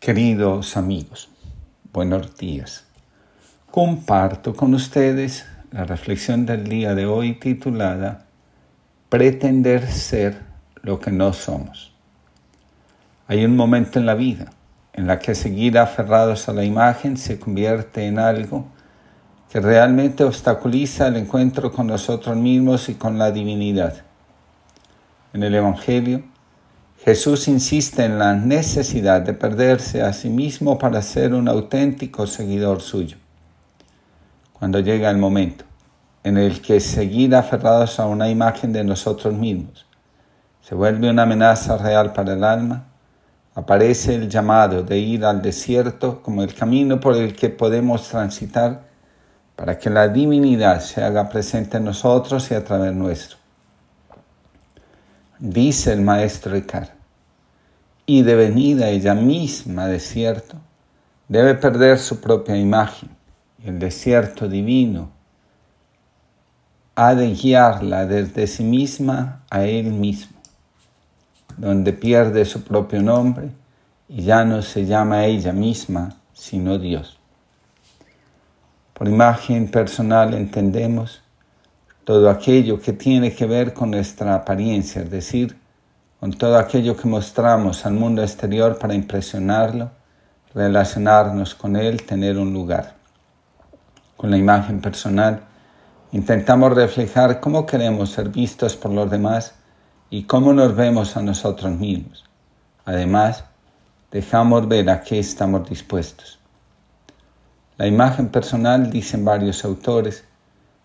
Queridos amigos, buenos días. Comparto con ustedes la reflexión del día de hoy titulada Pretender ser lo que no somos. Hay un momento en la vida en la que seguir aferrados a la imagen se convierte en algo que realmente obstaculiza el encuentro con nosotros mismos y con la divinidad. En el Evangelio, Jesús insiste en la necesidad de perderse a sí mismo para ser un auténtico seguidor suyo. Cuando llega el momento en el que seguir aferrados a una imagen de nosotros mismos se vuelve una amenaza real para el alma, aparece el llamado de ir al desierto como el camino por el que podemos transitar para que la divinidad se haga presente en nosotros y a través nuestro dice el maestro Ricard, y devenida ella misma desierto, debe perder su propia imagen. El desierto divino ha de guiarla desde sí misma a él mismo, donde pierde su propio nombre y ya no se llama ella misma, sino Dios. Por imagen personal entendemos todo aquello que tiene que ver con nuestra apariencia, es decir, con todo aquello que mostramos al mundo exterior para impresionarlo, relacionarnos con él, tener un lugar. Con la imagen personal, intentamos reflejar cómo queremos ser vistos por los demás y cómo nos vemos a nosotros mismos. Además, dejamos ver a qué estamos dispuestos. La imagen personal, dicen varios autores,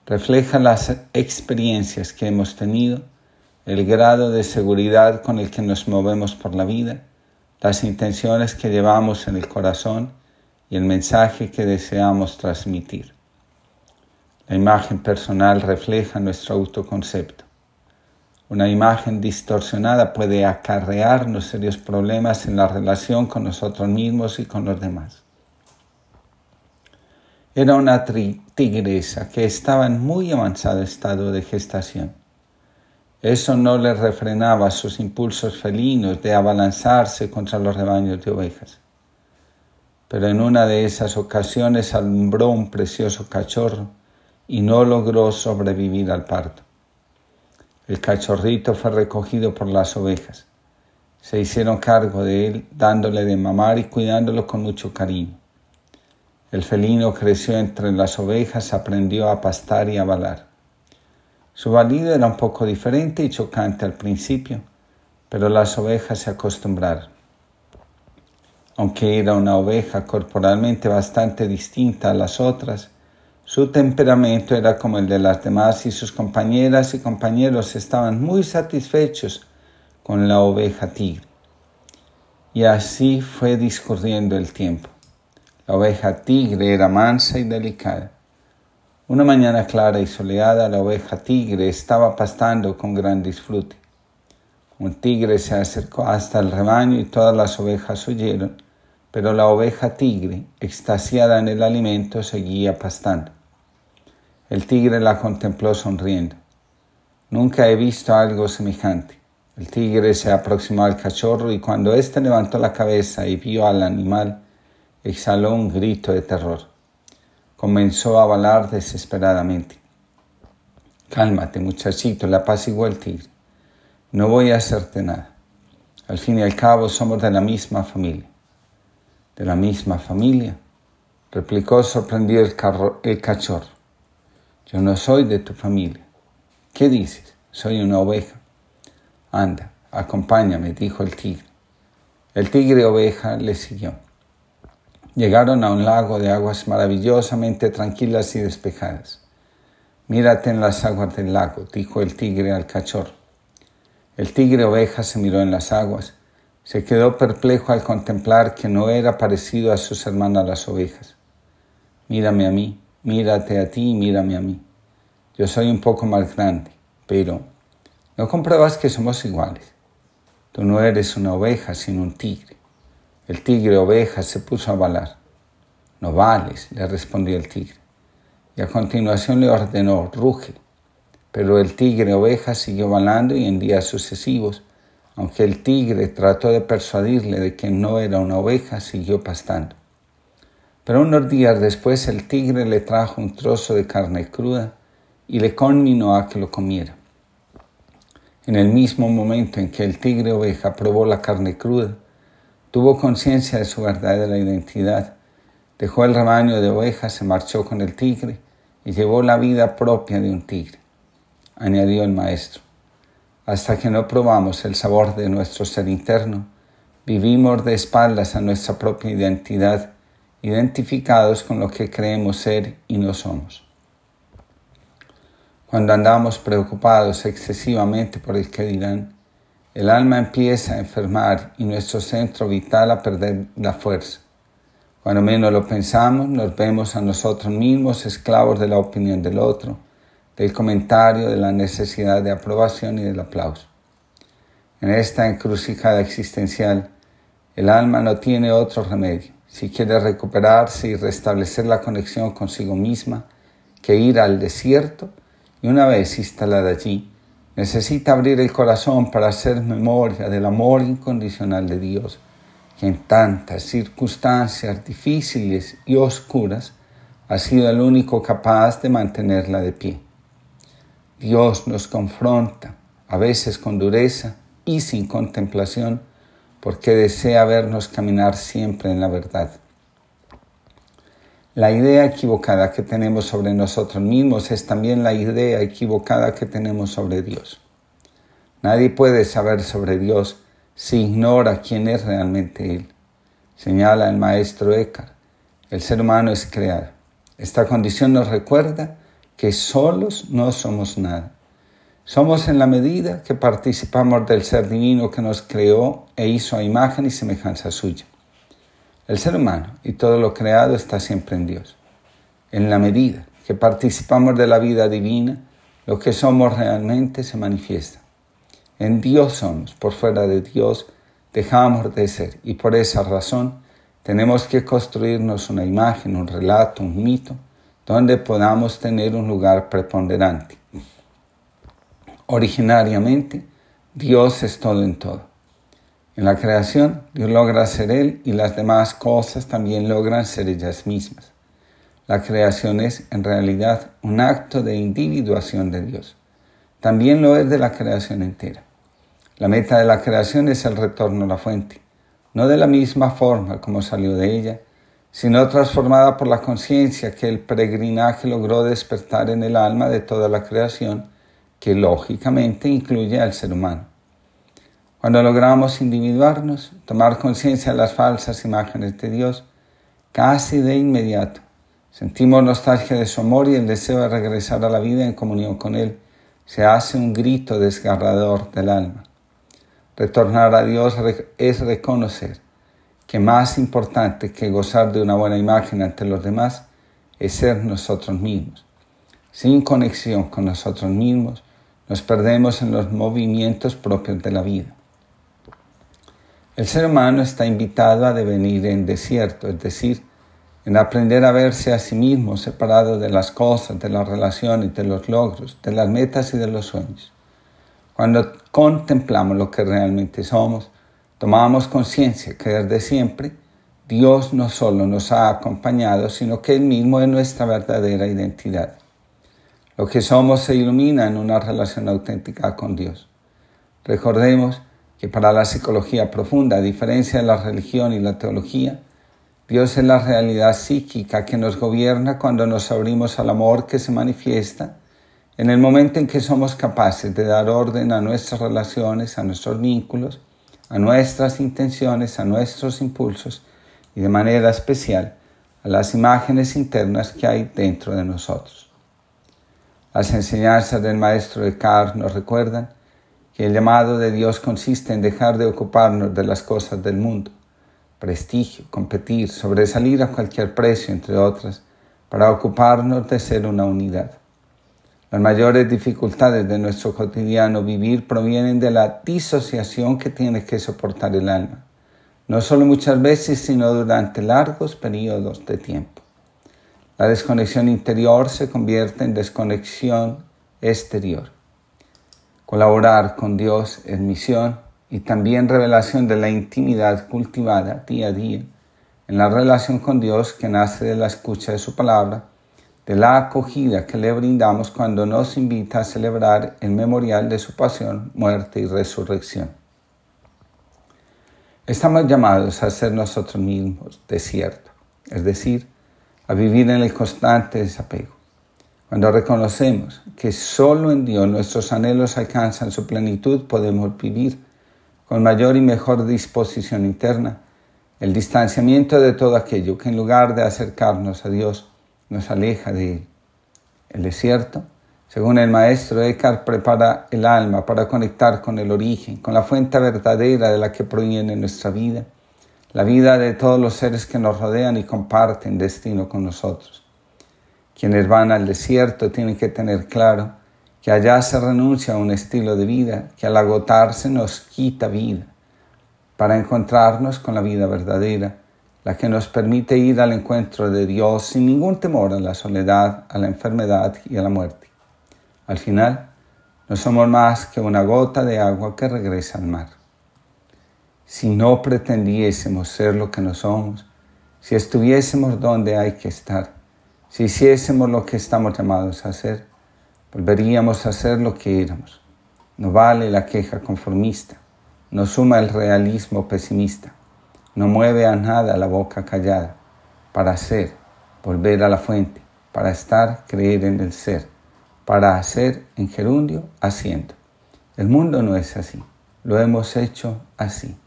refleja las experiencias que hemos tenido, el grado de seguridad con el que nos movemos por la vida, las intenciones que llevamos en el corazón y el mensaje que deseamos transmitir. La imagen personal refleja nuestro autoconcepto. Una imagen distorsionada puede acarrearnos serios problemas en la relación con nosotros mismos y con los demás. Era una tigresa que estaba en muy avanzado estado de gestación. Eso no le refrenaba sus impulsos felinos de abalanzarse contra los rebaños de ovejas. Pero en una de esas ocasiones alumbró un precioso cachorro y no logró sobrevivir al parto. El cachorrito fue recogido por las ovejas. Se hicieron cargo de él, dándole de mamar y cuidándolo con mucho cariño. El felino creció entre las ovejas, aprendió a pastar y a balar. Su balido era un poco diferente y chocante al principio, pero las ovejas se acostumbraron. Aunque era una oveja corporalmente bastante distinta a las otras, su temperamento era como el de las demás y sus compañeras y compañeros estaban muy satisfechos con la oveja tigre. Y así fue discurriendo el tiempo. La oveja tigre era mansa y delicada. Una mañana clara y soleada, la oveja tigre estaba pastando con gran disfrute. Un tigre se acercó hasta el rebaño y todas las ovejas huyeron, pero la oveja tigre, extasiada en el alimento, seguía pastando. El tigre la contempló sonriendo. Nunca he visto algo semejante. El tigre se aproximó al cachorro y cuando éste levantó la cabeza y vio al animal, exhaló un grito de terror. Comenzó a balar desesperadamente. Cálmate, muchachito, le apaciguó el tigre. No voy a hacerte nada. Al fin y al cabo somos de la misma familia. ¿De la misma familia? replicó sorprendido el, el cachorro. Yo no soy de tu familia. ¿Qué dices? Soy una oveja. Anda, acompáñame, dijo el tigre. El tigre oveja le siguió. Llegaron a un lago de aguas maravillosamente tranquilas y despejadas. Mírate en las aguas del lago, dijo el tigre al cachorro. El tigre oveja se miró en las aguas, se quedó perplejo al contemplar que no era parecido a sus hermanas las ovejas. Mírame a mí, mírate a ti y mírame a mí. Yo soy un poco más grande, pero ¿no compruebas que somos iguales? Tú no eres una oveja, sino un tigre. El tigre oveja se puso a balar. No vales, le respondió el tigre. Y a continuación le ordenó, ruge. Pero el tigre oveja siguió balando y en días sucesivos, Aunque el tigre trató de persuadirle de que no era una oveja, siguió pastando. Pero unos días después el tigre le trajo un trozo de carne cruda y le conminó a que lo comiera. En el mismo momento en que el tigre oveja probó la carne cruda, tuvo conciencia de su verdadera identidad, dejó el rebaño de ovejas, se marchó con el tigre y llevó la vida propia de un tigre, añadió el maestro. Hasta que no probamos el sabor de nuestro ser interno, vivimos de espaldas a nuestra propia identidad, identificados con lo que creemos ser y no somos. Cuando andamos preocupados excesivamente por el que dirán, el alma empieza a enfermar y nuestro centro vital a perder la fuerza. Cuando menos lo pensamos, nos vemos a nosotros mismos esclavos de la opinión del otro, del comentario, de la necesidad de aprobación y del aplauso. En esta encrucijada existencial, el alma no tiene otro remedio, si quiere recuperarse y restablecer la conexión consigo misma, que ir al desierto y una vez instalada allí, necesita abrir el corazón para hacer memoria del amor incondicional de Dios, que en tantas circunstancias difíciles y oscuras ha sido el único capaz de mantenerla de pie. Dios nos confronta, a veces con dureza y sin contemplación, porque desea vernos caminar siempre en la verdad. La idea equivocada que tenemos sobre nosotros mismos es también la idea equivocada que tenemos sobre Dios. Nadie puede saber sobre Dios si ignora quién es realmente Él. Señala el maestro Eckhart, el ser humano es creado. Esta condición nos recuerda que solos no somos nada. Somos en la medida que participamos del ser divino que nos creó e hizo a imagen y semejanza suya. El ser humano y todo lo creado está siempre en Dios. En la medida que participamos de la vida divina, lo que somos realmente se manifiesta. En Dios somos, por fuera de Dios dejamos de ser y por esa razón tenemos que construirnos una imagen, un relato, un mito, donde podamos tener un lugar preponderante. Originariamente, Dios es todo en todo. En la creación, Dios logra ser Él y las demás cosas también logran ser ellas mismas. La creación es, en realidad, un acto de individuación de Dios. También lo es de la creación entera. La meta de la creación es el retorno a la fuente, no de la misma forma como salió de ella, sino transformada por la conciencia que el peregrinaje logró despertar en el alma de toda la creación, que lógicamente incluye al ser humano. Cuando logramos individuarnos, tomar conciencia de las falsas imágenes de Dios, casi de inmediato sentimos nostalgia de su amor y el deseo de regresar a la vida en comunión con Él. Se hace un grito desgarrador del alma. Retornar a Dios es reconocer que más importante que gozar de una buena imagen ante los demás es ser nosotros mismos. Sin conexión con nosotros mismos, nos perdemos en los movimientos propios de la vida. El ser humano está invitado a devenir en desierto, es decir, en aprender a verse a sí mismo separado de las cosas, de las relaciones, de los logros, de las metas y de los sueños. Cuando contemplamos lo que realmente somos, tomamos conciencia que desde siempre Dios no solo nos ha acompañado, sino que Él mismo es nuestra verdadera identidad. Lo que somos se ilumina en una relación auténtica con Dios. Recordemos para la psicología profunda, a diferencia de la religión y la teología, Dios es la realidad psíquica que nos gobierna cuando nos abrimos al amor que se manifiesta en el momento en que somos capaces de dar orden a nuestras relaciones, a nuestros vínculos, a nuestras intenciones, a nuestros impulsos y de manera especial a las imágenes internas que hay dentro de nosotros. Las enseñanzas del maestro Descartes nos recuerdan que el llamado de Dios consiste en dejar de ocuparnos de las cosas del mundo, prestigio, competir, sobresalir a cualquier precio, entre otras, para ocuparnos de ser una unidad. Las mayores dificultades de nuestro cotidiano vivir provienen de la disociación que tiene que soportar el alma, no solo muchas veces, sino durante largos periodos de tiempo. La desconexión interior se convierte en desconexión exterior. Colaborar con Dios es misión y también revelación de la intimidad cultivada día a día en la relación con Dios que nace de la escucha de su palabra, de la acogida que le brindamos cuando nos invita a celebrar el memorial de su pasión, muerte y resurrección. Estamos llamados a ser nosotros mismos desierto, es decir, a vivir en el constante desapego. Cuando reconocemos que solo en Dios nuestros anhelos alcanzan su plenitud, podemos vivir con mayor y mejor disposición interna el distanciamiento de todo aquello que en lugar de acercarnos a Dios nos aleja de Él. El desierto, según el maestro Eckhart, prepara el alma para conectar con el origen, con la fuente verdadera de la que proviene nuestra vida, la vida de todos los seres que nos rodean y comparten destino con nosotros. Quienes van al desierto tienen que tener claro que allá se renuncia a un estilo de vida que al agotarse nos quita vida para encontrarnos con la vida verdadera, la que nos permite ir al encuentro de Dios sin ningún temor a la soledad, a la enfermedad y a la muerte. Al final, no somos más que una gota de agua que regresa al mar. Si no pretendiésemos ser lo que no somos, si estuviésemos donde hay que estar, si hiciésemos lo que estamos llamados a hacer, volveríamos a ser lo que éramos. No vale la queja conformista no suma el realismo pesimista, no mueve a nada la boca callada, para ser, volver a la fuente, para estar, creer en el ser, para hacer en gerundio, haciendo. El mundo no es así, lo hemos hecho así.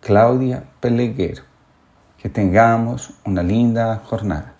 Claudia Peleguero, que tengamos una linda jornada.